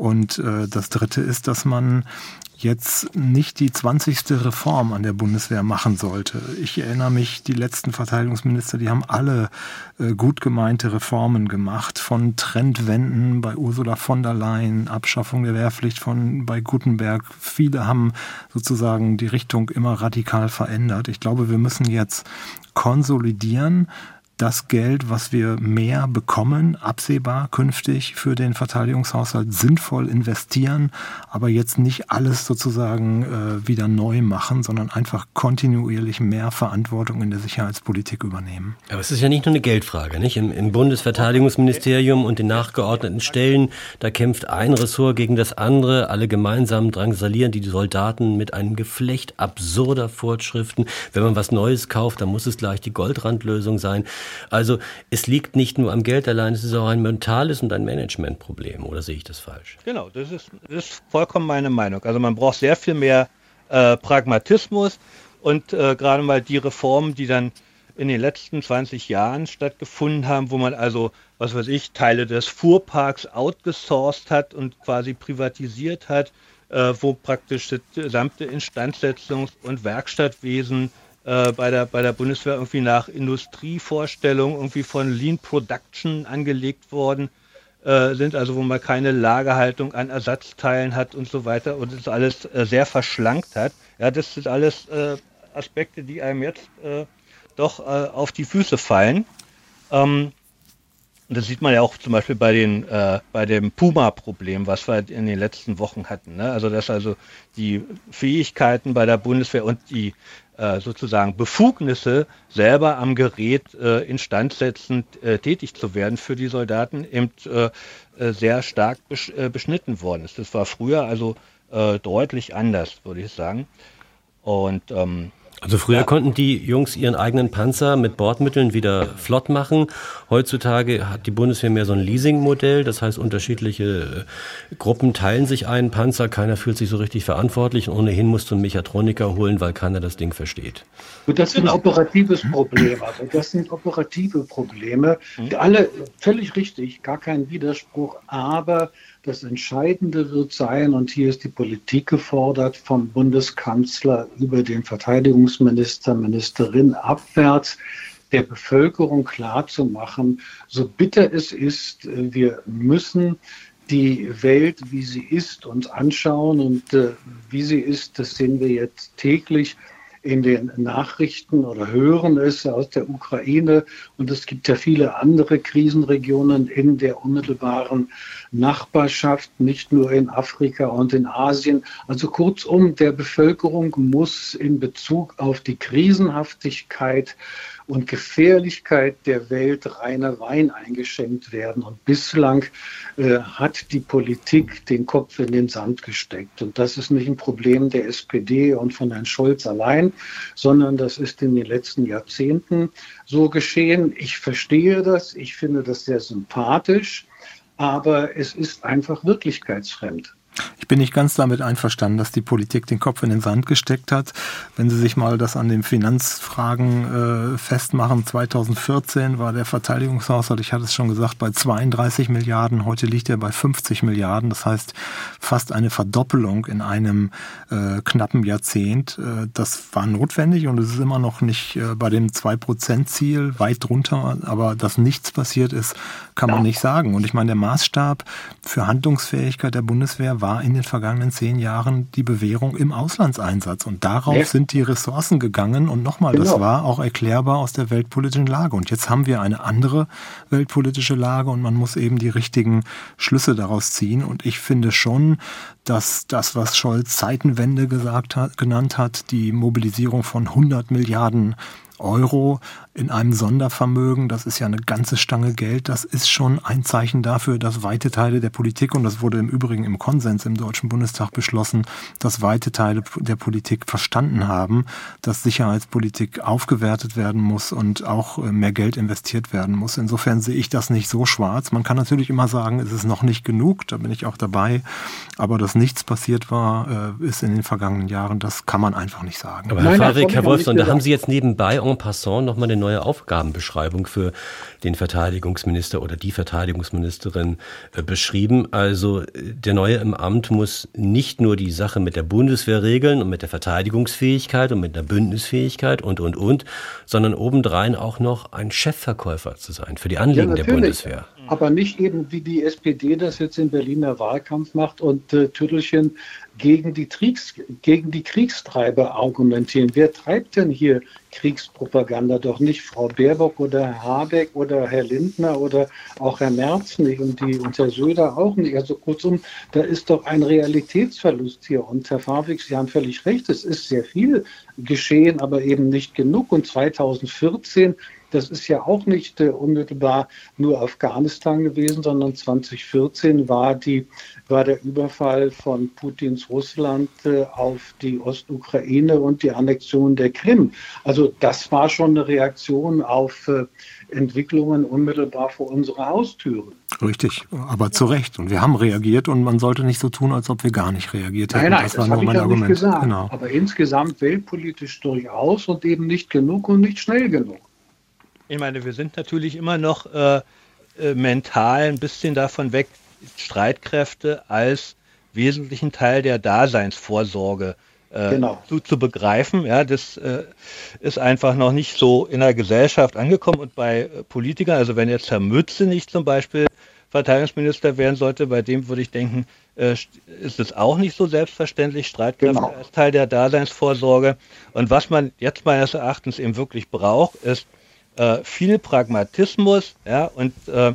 Speaker 5: Und äh, das Dritte ist, dass man jetzt nicht die 20. Reform an der Bundeswehr machen sollte. Ich erinnere mich, die letzten Verteidigungsminister, die haben alle äh, gut gemeinte Reformen gemacht, von Trendwenden bei Ursula von der Leyen, Abschaffung der Wehrpflicht von bei Gutenberg. Viele haben sozusagen die Richtung immer radikal verändert. Ich glaube, wir müssen jetzt konsolidieren, das Geld, was wir mehr bekommen, absehbar künftig für den Verteidigungshaushalt sinnvoll investieren, aber jetzt nicht alles sozusagen äh, wieder neu machen, sondern einfach kontinuierlich mehr Verantwortung in der Sicherheitspolitik übernehmen.
Speaker 2: Aber es ist ja nicht nur eine Geldfrage, nicht? Im, im Bundesverteidigungsministerium und den nachgeordneten Stellen, da kämpft ein Ressort gegen das andere, alle gemeinsam drangsalieren die Soldaten mit einem Geflecht absurder Fortschriften. Wenn man was Neues kauft, dann muss es gleich die Goldrandlösung sein. Also es liegt nicht nur am Geld allein, es ist auch ein mentales und ein Managementproblem. Oder sehe ich das falsch?
Speaker 4: Genau, das ist, das ist vollkommen meine Meinung. Also man braucht sehr viel mehr äh, Pragmatismus und äh, gerade mal die Reformen, die dann in den letzten 20 Jahren stattgefunden haben, wo man also, was weiß ich, Teile des Fuhrparks outgesourced hat und quasi privatisiert hat, äh, wo praktisch das gesamte Instandsetzungs- und Werkstattwesen äh, bei, der, bei der Bundeswehr irgendwie nach Industrievorstellungen irgendwie von Lean Production angelegt worden äh, sind, also wo man keine Lagerhaltung an Ersatzteilen hat und so weiter und das alles äh, sehr verschlankt hat. Ja, das sind alles äh, Aspekte, die einem jetzt äh, doch auf die Füße fallen. Ähm, das sieht man ja auch zum Beispiel bei, den, äh, bei dem Puma-Problem, was wir in den letzten Wochen hatten. Ne? Also dass also die Fähigkeiten bei der Bundeswehr und die sozusagen Befugnisse, selber am Gerät äh, instandsetzend äh, tätig zu werden für die Soldaten, eben äh, äh, sehr stark besch äh, beschnitten worden ist. Das war früher also deutlich anders, würde ich sagen. Und ähm,
Speaker 2: also früher ja. konnten die Jungs ihren eigenen Panzer mit Bordmitteln wieder flott machen. Heutzutage hat die Bundeswehr mehr so ein Leasing-Modell. Das heißt, unterschiedliche äh, Gruppen teilen sich einen Panzer. Keiner fühlt sich so richtig verantwortlich. Und ohnehin musst du einen Mechatroniker holen, weil keiner das Ding versteht.
Speaker 3: Gut, das ist ein operatives Problem. Also das sind operative Probleme. Mhm. Alle völlig richtig, gar kein Widerspruch. Aber das Entscheidende wird sein, und hier ist die Politik gefordert, vom Bundeskanzler über den Verteidigungsminister, Ministerin abwärts, der Bevölkerung klarzumachen, so bitter es ist, wir müssen die Welt, wie sie ist, uns anschauen. Und äh, wie sie ist, das sehen wir jetzt täglich in den Nachrichten oder hören es aus der Ukraine. Und es gibt ja viele andere Krisenregionen in der unmittelbaren Nachbarschaft, nicht nur in Afrika und in Asien. Also kurzum, der Bevölkerung muss in Bezug auf die Krisenhaftigkeit und Gefährlichkeit der Welt reiner Wein eingeschenkt werden. Und bislang äh, hat die Politik den Kopf in den Sand gesteckt. Und das ist nicht ein Problem der SPD und von Herrn Scholz allein, sondern das ist in den letzten Jahrzehnten so geschehen. Ich verstehe das, ich finde das sehr sympathisch, aber es ist einfach wirklichkeitsfremd.
Speaker 5: Ich bin nicht ganz damit einverstanden, dass die Politik den Kopf in den Sand gesteckt hat. Wenn Sie sich mal das an den Finanzfragen äh, festmachen, 2014 war der Verteidigungshaushalt, ich hatte es schon gesagt, bei 32 Milliarden, heute liegt er bei 50 Milliarden. Das heißt fast eine Verdoppelung in einem äh, knappen Jahrzehnt. Äh, das war notwendig und es ist immer noch nicht äh, bei dem 2-Prozent-Ziel weit drunter, aber dass nichts passiert ist, kann man nicht sagen. Und ich meine, der Maßstab für Handlungsfähigkeit der Bundeswehr war in in den vergangenen zehn Jahren die Bewährung im Auslandseinsatz. Und darauf ja. sind die Ressourcen gegangen. Und nochmal, genau. das war auch erklärbar aus der weltpolitischen Lage. Und jetzt haben wir eine andere weltpolitische Lage und man muss eben die richtigen Schlüsse daraus ziehen. Und ich finde schon, dass das, was Scholz Zeitenwende gesagt hat, genannt hat, die Mobilisierung von 100 Milliarden Euro in einem Sondervermögen, das ist ja eine ganze Stange Geld, das ist schon ein Zeichen dafür, dass weite Teile der Politik, und das wurde im Übrigen im Konsens im Deutschen Bundestag beschlossen, dass weite Teile der Politik verstanden haben, dass Sicherheitspolitik aufgewertet werden muss und auch äh, mehr Geld investiert werden muss. Insofern sehe ich das nicht so schwarz. Man kann natürlich immer sagen, es ist noch nicht genug, da bin ich auch dabei, aber dass nichts passiert war, äh, ist in den vergangenen Jahren, das kann man einfach nicht sagen.
Speaker 2: Aber Herr Favik, Herr Wolfson, da haben Sie jetzt nebenbei en passant nochmal eine neue Aufgabenbeschreibung für den Verteidigungsminister oder die Verteidigungsministerin äh, beschrieben. Also äh, der Neue im Amt muss nicht nur die Sache mit der Bundeswehr regeln und mit der Verteidigungsfähigkeit und mit der Bündnisfähigkeit und, und, und, sondern obendrein auch noch ein Chefverkäufer zu sein für die Anliegen ja, der Bundeswehr.
Speaker 3: Aber nicht eben, wie die SPD das jetzt im Berliner Wahlkampf macht und äh, Tüttelchen gegen die, Kriegs, gegen die Kriegstreiber argumentieren. Wer treibt denn hier Kriegspropaganda? Doch nicht Frau Baerbock oder Herr Habeck oder Herr Lindner oder auch Herr Merz nicht und, die, und Herr Söder auch nicht. Also kurzum, da ist doch ein Realitätsverlust hier. Und Herr Favik, Sie haben völlig recht, es ist sehr viel geschehen, aber eben nicht genug. Und 2014 das ist ja auch nicht äh, unmittelbar nur Afghanistan gewesen, sondern 2014 war, die, war der Überfall von Putins Russland äh, auf die Ostukraine und die Annexion der Krim. Also das war schon eine Reaktion auf äh, Entwicklungen unmittelbar vor unserer Haustüre.
Speaker 5: Richtig, aber zu Recht. Und wir haben reagiert und man sollte nicht so tun, als ob wir gar nicht reagiert hätten.
Speaker 3: Nein, nein, das, das war nur mein Argument. Nicht gesagt. Genau. Aber insgesamt weltpolitisch durchaus und eben nicht genug und nicht schnell genug.
Speaker 4: Ich meine, wir sind natürlich immer noch äh, äh, mental ein bisschen davon weg, Streitkräfte als wesentlichen Teil der Daseinsvorsorge äh, genau. zu, zu, begreifen. Ja, das äh, ist einfach noch nicht so in der Gesellschaft angekommen und bei äh, Politikern, also wenn jetzt Herr Mütze nicht zum Beispiel Verteidigungsminister werden sollte, bei dem würde ich denken, äh, ist es auch nicht so selbstverständlich, Streitkräfte genau. als Teil der Daseinsvorsorge. Und was man jetzt meines Erachtens eben wirklich braucht, ist äh, viel Pragmatismus ja, und äh,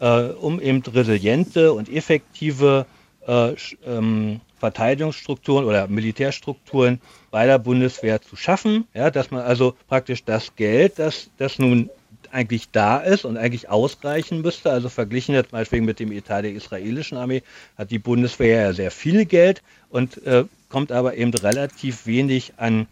Speaker 4: äh, um eben resiliente und effektive äh, ähm, Verteidigungsstrukturen oder Militärstrukturen bei der Bundeswehr zu schaffen, ja, dass man also praktisch das Geld, das, das nun eigentlich da ist und eigentlich ausreichen müsste. Also verglichen jetzt meinetwegen mit dem Etat der israelischen Armee hat die Bundeswehr ja sehr viel Geld und äh, kommt aber eben relativ wenig an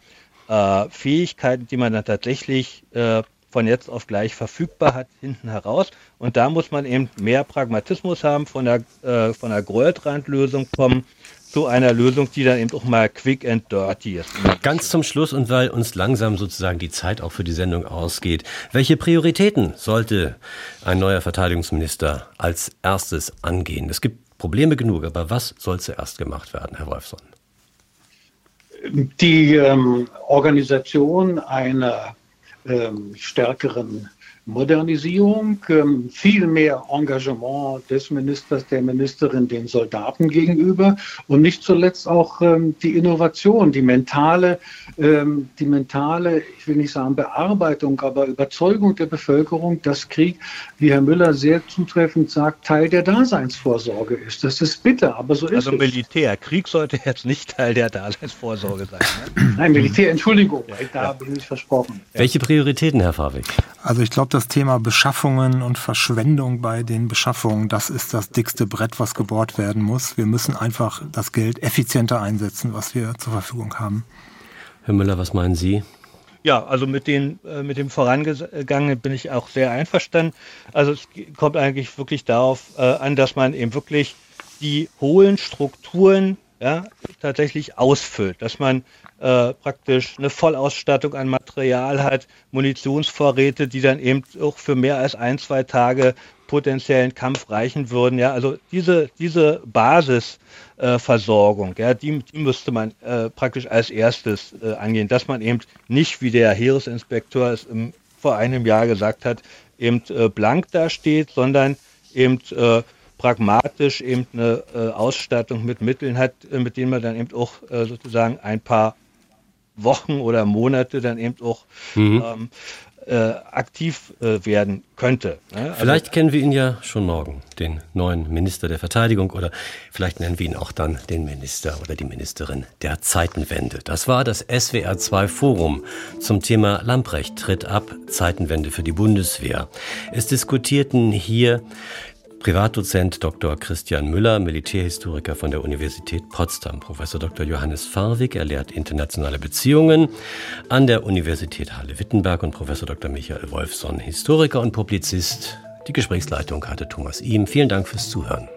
Speaker 4: äh, Fähigkeiten, die man dann tatsächlich äh, von jetzt auf gleich verfügbar hat, hinten heraus. Und da muss man eben mehr Pragmatismus haben, von der, äh, von der Goldrand-Lösung kommen zu einer Lösung, die dann eben auch mal quick and dirty ist.
Speaker 2: Ganz zum Schluss und weil uns langsam sozusagen die Zeit auch für die Sendung ausgeht, welche Prioritäten sollte ein neuer Verteidigungsminister als erstes angehen? Es gibt Probleme genug, aber was soll zuerst gemacht werden, Herr Wolfson?
Speaker 3: Die ähm, Organisation einer ähm, stärkeren Modernisierung, ähm, viel mehr Engagement des Ministers, der Ministerin den Soldaten gegenüber und nicht zuletzt auch ähm, die Innovation, die mentale, ähm, die mentale, ich will nicht sagen Bearbeitung, aber Überzeugung der Bevölkerung, dass Krieg, wie Herr Müller sehr zutreffend sagt, Teil der Daseinsvorsorge ist. Das ist bitter, aber so ist
Speaker 4: also es. Also Militär, Krieg sollte jetzt nicht Teil der Daseinsvorsorge sein.
Speaker 3: Ne? Nein, Militär, Entschuldigung, ja, da ja. bin ich versprochen.
Speaker 2: Welche Prioritäten, Herr Favik?
Speaker 5: Also ich glaube, das Thema Beschaffungen und Verschwendung bei den Beschaffungen, das ist das dickste Brett, was gebohrt werden muss. Wir müssen einfach das Geld effizienter einsetzen, was wir zur Verfügung haben.
Speaker 2: Herr Müller, was meinen Sie?
Speaker 4: Ja, also mit, den, äh, mit dem Vorangegangenen bin ich auch sehr einverstanden. Also es kommt eigentlich wirklich darauf äh, an, dass man eben wirklich die hohlen Strukturen ja, tatsächlich ausfüllt, dass man äh, praktisch eine Vollausstattung an Material hat, Munitionsvorräte, die dann eben auch für mehr als ein, zwei Tage potenziellen Kampf reichen würden. Ja, also diese, diese Basisversorgung, äh, ja, die, die müsste man äh, praktisch als erstes äh, angehen, dass man eben nicht, wie der Heeresinspektor es im, vor einem Jahr gesagt hat, eben äh, blank dasteht, sondern eben äh, pragmatisch eben eine Ausstattung mit Mitteln hat, mit denen man dann eben auch sozusagen ein paar Wochen oder Monate dann eben auch mhm. ähm, äh, aktiv äh, werden könnte.
Speaker 2: Ne? Also vielleicht kennen wir ihn ja schon morgen, den neuen Minister der Verteidigung, oder vielleicht nennen wir ihn auch dann den Minister oder die Ministerin der Zeitenwende. Das war das SWR 2 Forum zum Thema Lamprecht tritt ab, Zeitenwende für die Bundeswehr. Es diskutierten hier Privatdozent Dr. Christian Müller, Militärhistoriker von der Universität Potsdam, Professor Dr. Johannes Farwig, er lehrt internationale Beziehungen an der Universität Halle-Wittenberg und Professor Dr. Michael Wolfson, Historiker und Publizist. Die Gesprächsleitung hatte Thomas Ihm. Vielen Dank fürs Zuhören.